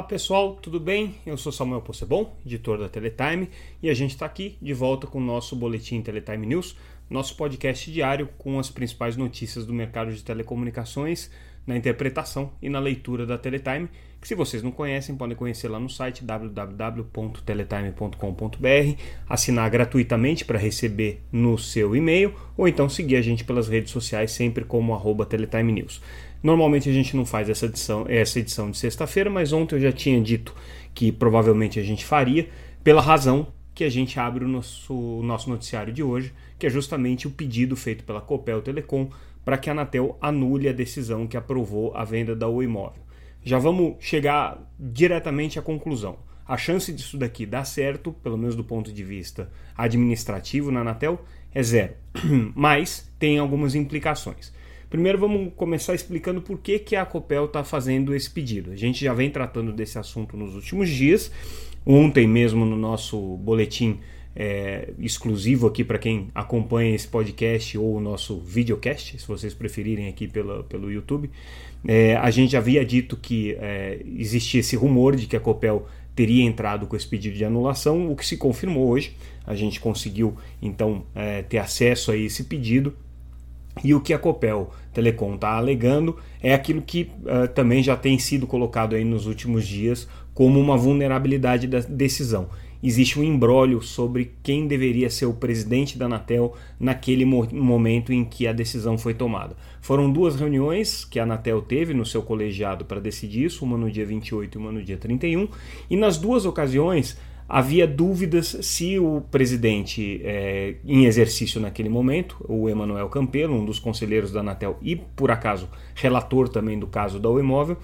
Olá pessoal, tudo bem? Eu sou Samuel Possebon, editor da Teletime, e a gente está aqui de volta com o nosso boletim Teletime News, nosso podcast diário com as principais notícias do mercado de telecomunicações, na interpretação e na leitura da Teletime, que se vocês não conhecem, podem conhecer lá no site www.teletime.com.br, assinar gratuitamente para receber no seu e-mail, ou então seguir a gente pelas redes sociais, sempre como arroba Teletime News. Normalmente a gente não faz essa edição, essa edição de sexta-feira, mas ontem eu já tinha dito que provavelmente a gente faria, pela razão que a gente abre o nosso, o nosso noticiário de hoje, que é justamente o pedido feito pela Copel Telecom para que a Anatel anule a decisão que aprovou a venda da Oi Imóvel. Já vamos chegar diretamente à conclusão. A chance disso daqui dar certo, pelo menos do ponto de vista administrativo na Anatel, é zero. Mas tem algumas implicações. Primeiro vamos começar explicando por que, que a Copel está fazendo esse pedido. A gente já vem tratando desse assunto nos últimos dias. Ontem mesmo no nosso boletim é, exclusivo aqui para quem acompanha esse podcast ou o nosso videocast, se vocês preferirem aqui pela, pelo YouTube. É, a gente havia dito que é, existia esse rumor de que a Copel teria entrado com esse pedido de anulação, o que se confirmou hoje. A gente conseguiu então é, ter acesso a esse pedido e o que a Copel Telecom está alegando é aquilo que uh, também já tem sido colocado aí nos últimos dias como uma vulnerabilidade da decisão. Existe um embrólio sobre quem deveria ser o presidente da Anatel naquele mo momento em que a decisão foi tomada. Foram duas reuniões que a Anatel teve no seu colegiado para decidir isso, uma no dia 28 e uma no dia 31, e nas duas ocasiões havia dúvidas se o presidente é, em exercício naquele momento, o Emanuel Campelo, um dos conselheiros da Anatel e, por acaso, relator também do caso da Imóvel,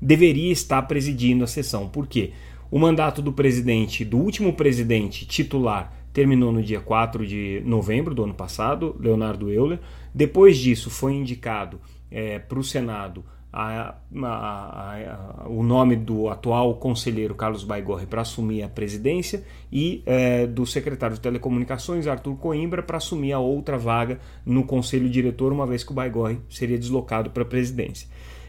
deveria estar presidindo a sessão. Por quê? O mandato do presidente, do último presidente titular, terminou no dia 4 de novembro do ano passado, Leonardo Euler. Depois disso, foi indicado é, para o Senado a, a, a, o nome do atual conselheiro Carlos Baigorre para assumir a presidência e é, do secretário de Telecomunicações Arthur Coimbra para assumir a outra vaga no conselho diretor, uma vez que o Baigorre seria deslocado para a presidência.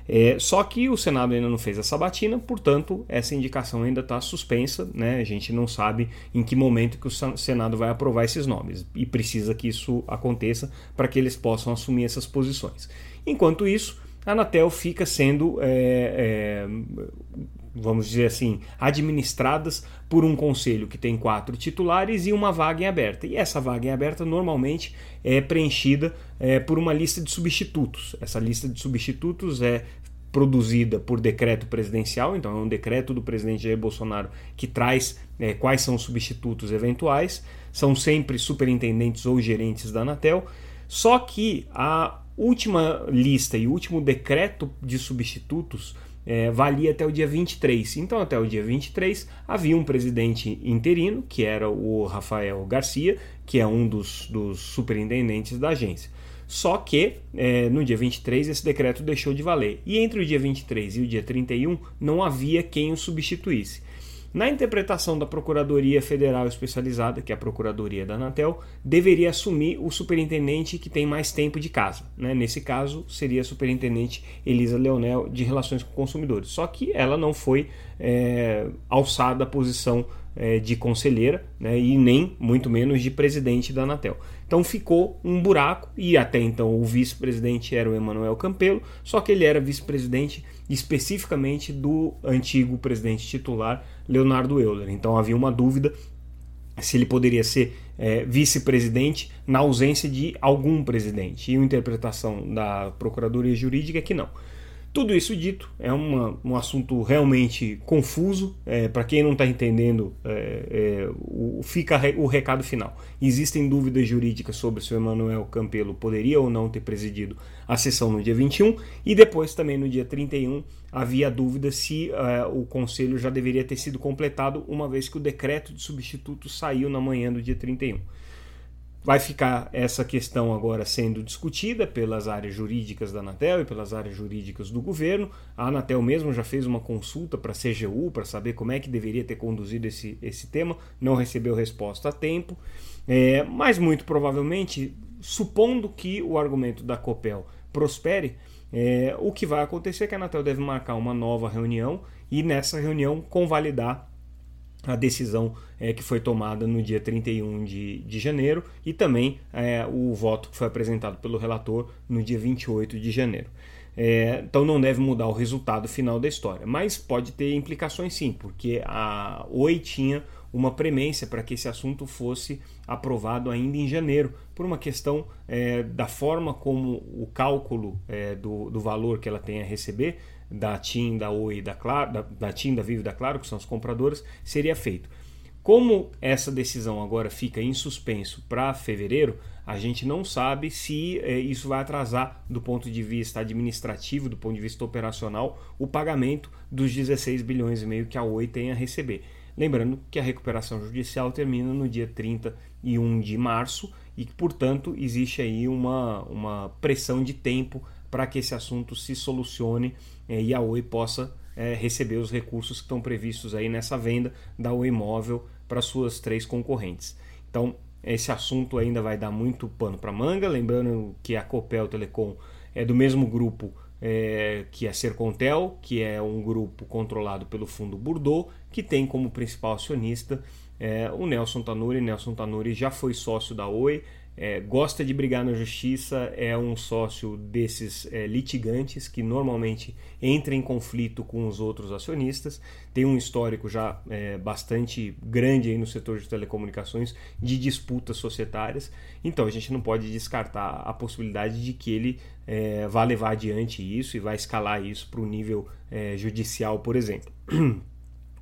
É, só que o Senado ainda não fez a sabatina, portanto, essa indicação ainda está suspensa. Né? A gente não sabe em que momento que o Senado vai aprovar esses nomes e precisa que isso aconteça para que eles possam assumir essas posições. Enquanto isso, a Anatel fica sendo, é, é, vamos dizer assim, administradas por um conselho que tem quatro titulares e uma vaga em aberta. E essa vaga em aberta normalmente é preenchida é, por uma lista de substitutos. Essa lista de substitutos é produzida por decreto presidencial, então é um decreto do presidente Jair Bolsonaro que traz é, quais são os substitutos eventuais, são sempre superintendentes ou gerentes da Anatel, só que a última lista e último decreto de substitutos é, valia até o dia 23. Então, até o dia 23, havia um presidente interino, que era o Rafael Garcia, que é um dos, dos superintendentes da agência. Só que é, no dia 23 esse decreto deixou de valer. E entre o dia 23 e o dia 31 não havia quem o substituísse. Na interpretação da Procuradoria Federal Especializada, que é a Procuradoria da Anatel, deveria assumir o superintendente que tem mais tempo de casa. Né? Nesse caso, seria a superintendente Elisa Leonel de Relações com Consumidores. Só que ela não foi é, alçada à posição é, de conselheira né, e nem muito menos de presidente da Anatel. Então ficou um buraco e até então o vice-presidente era o Emanuel Campelo, só que ele era vice-presidente especificamente do antigo presidente titular Leonardo Euler. Então havia uma dúvida se ele poderia ser é, vice-presidente na ausência de algum presidente. E a interpretação da Procuradoria Jurídica é que não. Tudo isso dito, é uma, um assunto realmente confuso. É, Para quem não está entendendo, é, é, o, fica o recado final. Existem dúvidas jurídicas sobre se o Emanuel Campelo poderia ou não ter presidido a sessão no dia 21, e depois também no dia 31 havia dúvida se é, o conselho já deveria ter sido completado, uma vez que o decreto de substituto saiu na manhã do dia 31. Vai ficar essa questão agora sendo discutida pelas áreas jurídicas da Anatel e pelas áreas jurídicas do governo. A Anatel mesmo já fez uma consulta para a CGU para saber como é que deveria ter conduzido esse, esse tema, não recebeu resposta a tempo, é, mas muito provavelmente supondo que o argumento da Copel prospere, é, o que vai acontecer é que a Anatel deve marcar uma nova reunião e nessa reunião convalidar a decisão é, que foi tomada no dia 31 de, de janeiro e também é, o voto que foi apresentado pelo relator no dia 28 de janeiro. É, então não deve mudar o resultado final da história, mas pode ter implicações sim, porque a Oi tinha uma premência para que esse assunto fosse aprovado ainda em janeiro, por uma questão é, da forma como o cálculo é, do, do valor que ela tem a receber da TIM, da Oi, da, Claro, da, da TIM, da Vivo da Claro, que são as compradoras, seria feito. Como essa decisão agora fica em suspenso para fevereiro, a gente não sabe se é, isso vai atrasar do ponto de vista administrativo, do ponto de vista operacional, o pagamento dos 16 bilhões e meio que a Oi tem a receber. Lembrando que a recuperação judicial termina no dia 31 de março e portanto, existe aí uma, uma pressão de tempo para que esse assunto se solucione é, e a Oi possa é, receber os recursos que estão previstos aí nessa venda da Oi Móvel para suas três concorrentes. Então, esse assunto ainda vai dar muito pano para manga, lembrando que a Copel Telecom é do mesmo grupo é, que a Sercontel, que é um grupo controlado pelo fundo Bordeaux, que tem como principal acionista é, o Nelson Tanuri. Nelson Tanuri já foi sócio da Oi, é, gosta de brigar na justiça, é um sócio desses é, litigantes que normalmente entra em conflito com os outros acionistas, tem um histórico já é, bastante grande aí no setor de telecomunicações de disputas societárias, então a gente não pode descartar a possibilidade de que ele é, vá levar adiante isso e vai escalar isso para o nível é, judicial, por exemplo.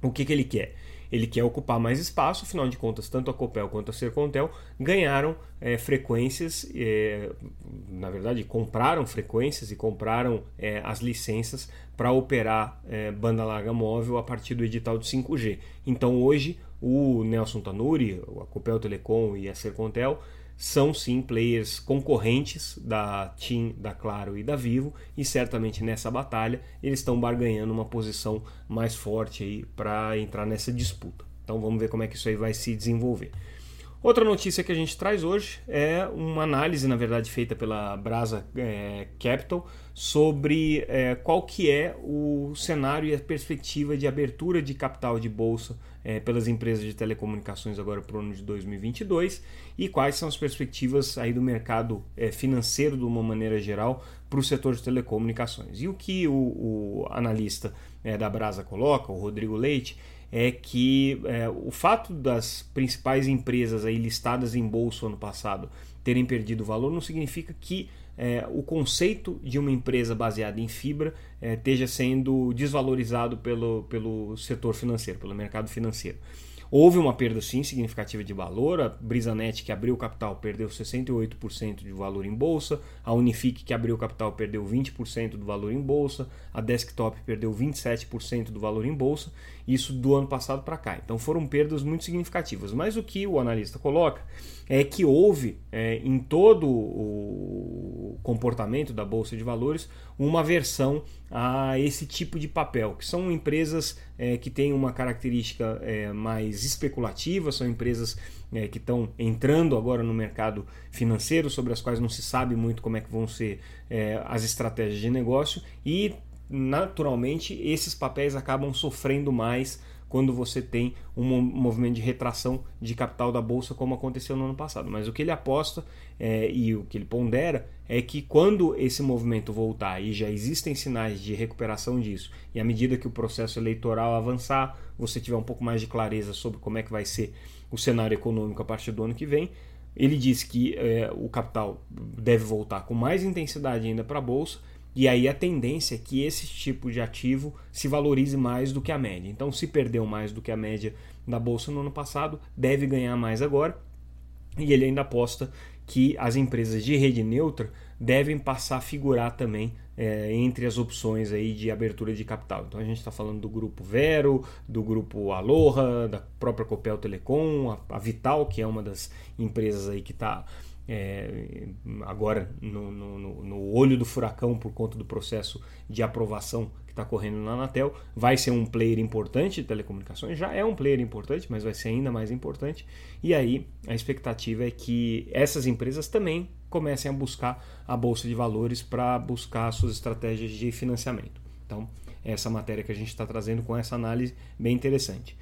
o que, que ele quer? Ele quer ocupar mais espaço, afinal de contas, tanto a Copel quanto a Sercontel ganharam é, frequências, é, na verdade, compraram frequências e compraram é, as licenças para operar é, banda larga móvel a partir do edital de 5G. Então, hoje, o Nelson Tanuri, a Copel Telecom e a Sercontel são sim players concorrentes da TIM, da Claro e da Vivo e certamente nessa batalha eles estão barganhando uma posição mais forte aí para entrar nessa disputa. Então vamos ver como é que isso aí vai se desenvolver. Outra notícia que a gente traz hoje é uma análise, na verdade, feita pela Brasa é, Capital sobre é, qual que é o cenário e a perspectiva de abertura de capital de bolsa é, pelas empresas de telecomunicações agora para o ano de 2022 e quais são as perspectivas aí do mercado é, financeiro de uma maneira geral para o setor de telecomunicações. E o que o, o analista é, da Brasa coloca, o Rodrigo Leite, é que é, o fato das principais empresas aí listadas em bolsa ano passado terem perdido valor não significa que é, o conceito de uma empresa baseada em fibra é, esteja sendo desvalorizado pelo, pelo setor financeiro, pelo mercado financeiro. Houve uma perda sim significativa de valor. A Brisanet, que abriu capital, perdeu 68% de valor em bolsa. A Unifique, que abriu capital, perdeu 20% do valor em bolsa. A Desktop perdeu 27% do valor em bolsa. Isso do ano passado para cá. Então foram perdas muito significativas. Mas o que o analista coloca é que houve é, em todo o comportamento da bolsa de valores uma aversão a esse tipo de papel, que são empresas é, que têm uma característica é, mais especulativa, são empresas é, que estão entrando agora no mercado financeiro, sobre as quais não se sabe muito como é que vão ser é, as estratégias de negócio e naturalmente esses papéis acabam sofrendo mais quando você tem um movimento de retração de capital da bolsa, como aconteceu no ano passado. Mas o que ele aposta é, e o que ele pondera é que quando esse movimento voltar e já existem sinais de recuperação disso, e à medida que o processo eleitoral avançar, você tiver um pouco mais de clareza sobre como é que vai ser o cenário econômico a partir do ano que vem, ele diz que é, o capital deve voltar com mais intensidade ainda para a bolsa e aí a tendência é que esse tipo de ativo se valorize mais do que a média. Então, se perdeu mais do que a média da bolsa no ano passado, deve ganhar mais agora. E ele ainda aposta que as empresas de rede neutra devem passar a figurar também é, entre as opções aí de abertura de capital. Então a gente está falando do grupo Vero, do grupo Aloha, da própria Copel Telecom, a, a Vital, que é uma das empresas aí que está é, agora no, no, no, olho do furacão por conta do processo de aprovação que está correndo na Anatel, vai ser um player importante de telecomunicações, já é um player importante, mas vai ser ainda mais importante. E aí a expectativa é que essas empresas também comecem a buscar a bolsa de valores para buscar suas estratégias de financiamento. Então, essa matéria que a gente está trazendo com essa análise bem interessante.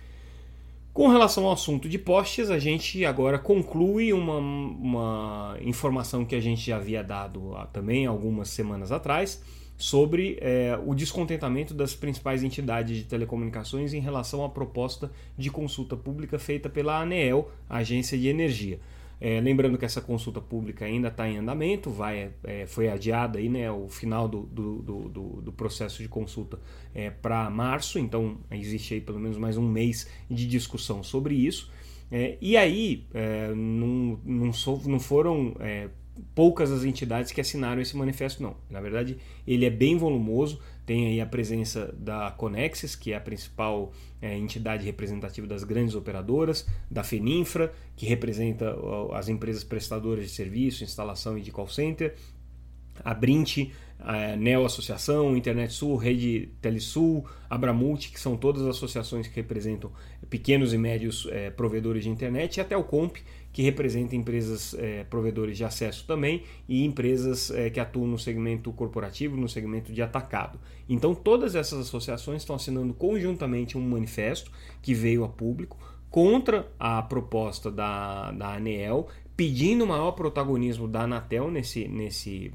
Com relação ao assunto de postes, a gente agora conclui uma, uma informação que a gente já havia dado também algumas semanas atrás sobre é, o descontentamento das principais entidades de telecomunicações em relação à proposta de consulta pública feita pela ANEEL, Agência de Energia. É, lembrando que essa consulta pública ainda está em andamento, vai, é, foi adiada aí, né, o final do, do, do, do processo de consulta é, para março, então existe aí pelo menos mais um mês de discussão sobre isso. É, e aí é, não, não, sou, não foram é, poucas as entidades que assinaram esse manifesto, não. Na verdade, ele é bem volumoso, tem aí a presença da Conexis, que é a principal é, entidade representativa das grandes operadoras, da Feninfra, que representa as empresas prestadoras de serviço, instalação e de call center, a Brint, a Neo Associação, Internet Sul, Rede Telesul, Abramult, que são todas associações que representam pequenos e médios é, provedores de internet, e até o Comp, que representa empresas é, provedores de acesso também e empresas é, que atuam no segmento corporativo, no segmento de atacado. Então, todas essas associações estão assinando conjuntamente um manifesto que veio a público contra a proposta da, da ANEEL, pedindo maior protagonismo da Anatel nesse, nesse,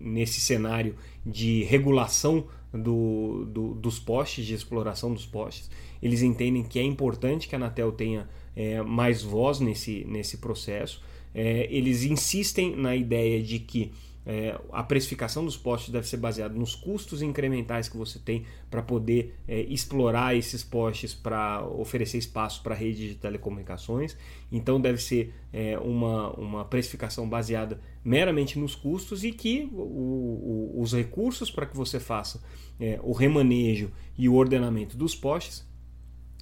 nesse cenário de regulação do, do, dos postes, de exploração dos postes. Eles entendem que é importante que a Anatel tenha é, mais voz nesse, nesse processo. É, eles insistem na ideia de que é, a precificação dos postes deve ser baseada nos custos incrementais que você tem para poder é, explorar esses postes para oferecer espaço para a rede de telecomunicações. Então deve ser é, uma, uma precificação baseada meramente nos custos e que o, o, os recursos para que você faça é, o remanejo e o ordenamento dos postes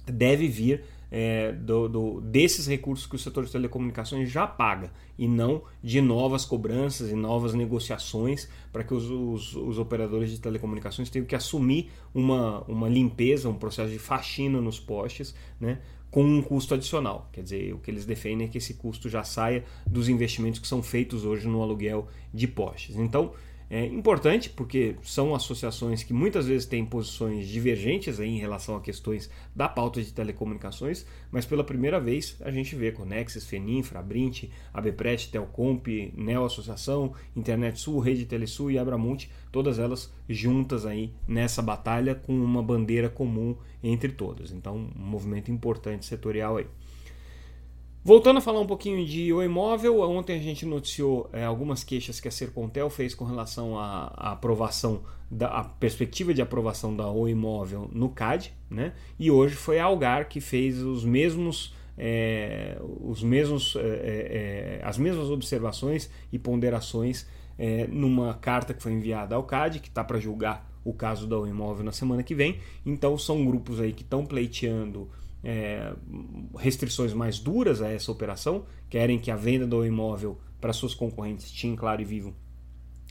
deve vir é, do, do, desses recursos que o setor de telecomunicações já paga e não de novas cobranças e novas negociações para que os, os, os, operadores de telecomunicações tenham que assumir uma, uma limpeza, um processo de faxina nos postes, né, com um custo adicional. Quer dizer, o que eles defendem é que esse custo já saia dos investimentos que são feitos hoje no aluguel de postes. Então, é importante porque são associações que muitas vezes têm posições divergentes em relação a questões da pauta de telecomunicações, mas pela primeira vez a gente vê Conexis, Feninfra, Abrint, ABPRET, Telcomp, Neo Associação, Internet Sul, Rede Telesul e Abramonte, todas elas juntas aí nessa batalha com uma bandeira comum entre todas. Então, um movimento importante setorial aí. Voltando a falar um pouquinho de o imóvel, ontem a gente noticiou é, algumas queixas que a Sercontel fez com relação à, à aprovação, da perspectiva de aprovação da o imóvel no CAD, né? E hoje foi a Algar que fez os mesmos é, os mesmos, é, é, é as mesmas observações e ponderações é, numa carta que foi enviada ao CAD, que está para julgar o caso da o imóvel na semana que vem. Então são grupos aí que estão pleiteando é, restrições mais duras a essa operação, querem que a venda do imóvel para suas concorrentes TIM, Claro e Vivo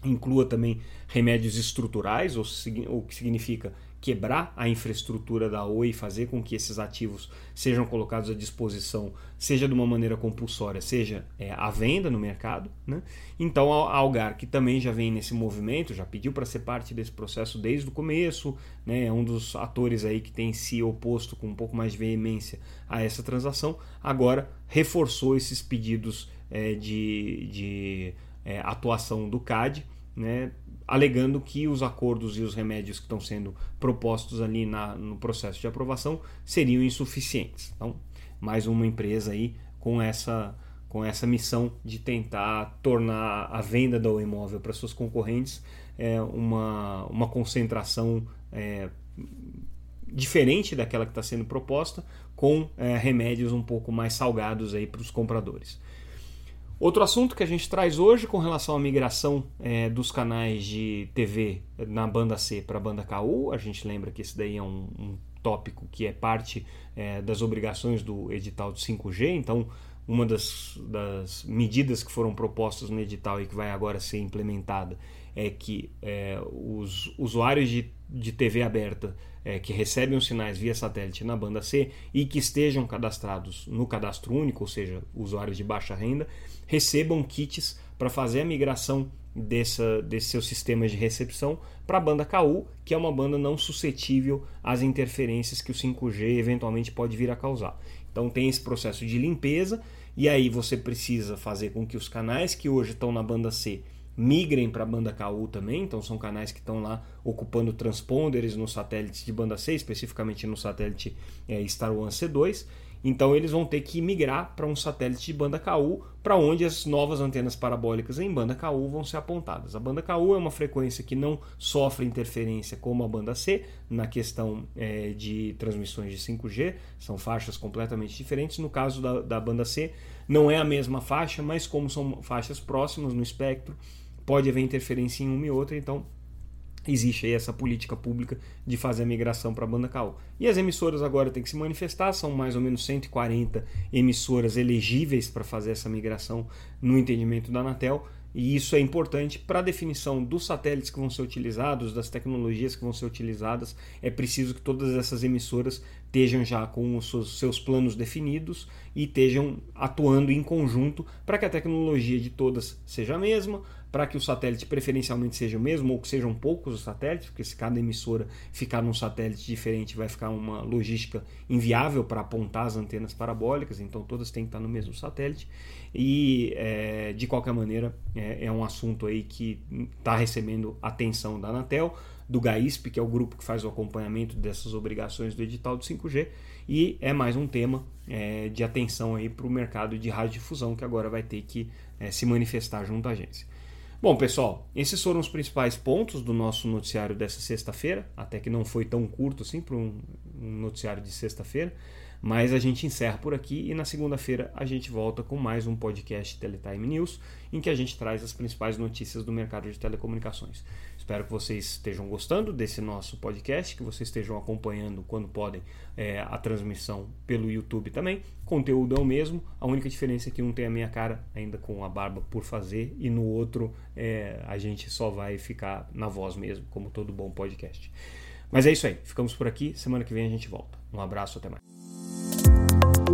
inclua também remédios estruturais, o que significa quebrar a infraestrutura da Oi e fazer com que esses ativos sejam colocados à disposição, seja de uma maneira compulsória, seja é, à venda no mercado. Né? Então a Algar, que também já vem nesse movimento, já pediu para ser parte desse processo desde o começo, né? é um dos atores aí que tem se oposto com um pouco mais de veemência a essa transação, agora reforçou esses pedidos é, de, de é, atuação do CAD, né, alegando que os acordos e os remédios que estão sendo propostos ali na, no processo de aprovação seriam insuficientes. Então, mais uma empresa aí com essa, com essa missão de tentar tornar a venda do imóvel para suas concorrentes é, uma, uma concentração é, diferente daquela que está sendo proposta, com é, remédios um pouco mais salgados aí para os compradores. Outro assunto que a gente traz hoje com relação à migração é, dos canais de TV na banda C para a banda KU, a gente lembra que esse daí é um, um tópico que é parte é, das obrigações do edital de 5G, então uma das, das, medidas que foram propostas no edital e que vai agora ser implementada é que é, os usuários de, de TV aberta é, que recebem os sinais via satélite na banda C e que estejam cadastrados no cadastro único, ou seja, usuários de baixa renda, recebam kits para fazer a migração dessa, desse seu sistema de recepção para a banda KU, que é uma banda não suscetível às interferências que o 5G eventualmente pode vir a causar. Então tem esse processo de limpeza e aí você precisa fazer com que os canais que hoje estão na banda C migrem para a banda KU também, então são canais que estão lá ocupando transponders nos satélites de banda C, especificamente no satélite é, Star One C2. Então eles vão ter que migrar para um satélite de banda KU, para onde as novas antenas parabólicas em banda KU vão ser apontadas. A banda KU é uma frequência que não sofre interferência como a banda C na questão é, de transmissões de 5G, são faixas completamente diferentes. No caso da, da banda C, não é a mesma faixa, mas como são faixas próximas no espectro, pode haver interferência em uma e outra, então existe aí essa política pública de fazer a migração para a banda KU. E as emissoras agora têm que se manifestar, são mais ou menos 140 emissoras elegíveis para fazer essa migração no entendimento da Anatel. E isso é importante para a definição dos satélites que vão ser utilizados, das tecnologias que vão ser utilizadas. É preciso que todas essas emissoras estejam já com os seus planos definidos e estejam atuando em conjunto para que a tecnologia de todas seja a mesma, para que o satélite preferencialmente seja o mesmo ou que sejam poucos os satélites, porque se cada emissora ficar num satélite diferente vai ficar uma logística inviável para apontar as antenas parabólicas, então todas têm que estar no mesmo satélite e é, de qualquer maneira é, é um assunto aí que está recebendo atenção da Anatel, do GAISP, que é o grupo que faz o acompanhamento dessas obrigações do edital do 5G, e é mais um tema é, de atenção aí para o mercado de radiodifusão que agora vai ter que é, se manifestar junto à agência. Bom, pessoal, esses foram os principais pontos do nosso noticiário dessa sexta-feira, até que não foi tão curto assim para um, um noticiário de sexta-feira, mas a gente encerra por aqui e na segunda-feira a gente volta com mais um podcast Teletime News, em que a gente traz as principais notícias do mercado de telecomunicações. Espero que vocês estejam gostando desse nosso podcast, que vocês estejam acompanhando quando podem é, a transmissão pelo YouTube também. Conteúdo é o mesmo, a única diferença é que um tem a minha cara ainda com a barba por fazer e no outro é, a gente só vai ficar na voz mesmo, como todo bom podcast. Mas é isso aí, ficamos por aqui. Semana que vem a gente volta. Um abraço, até mais.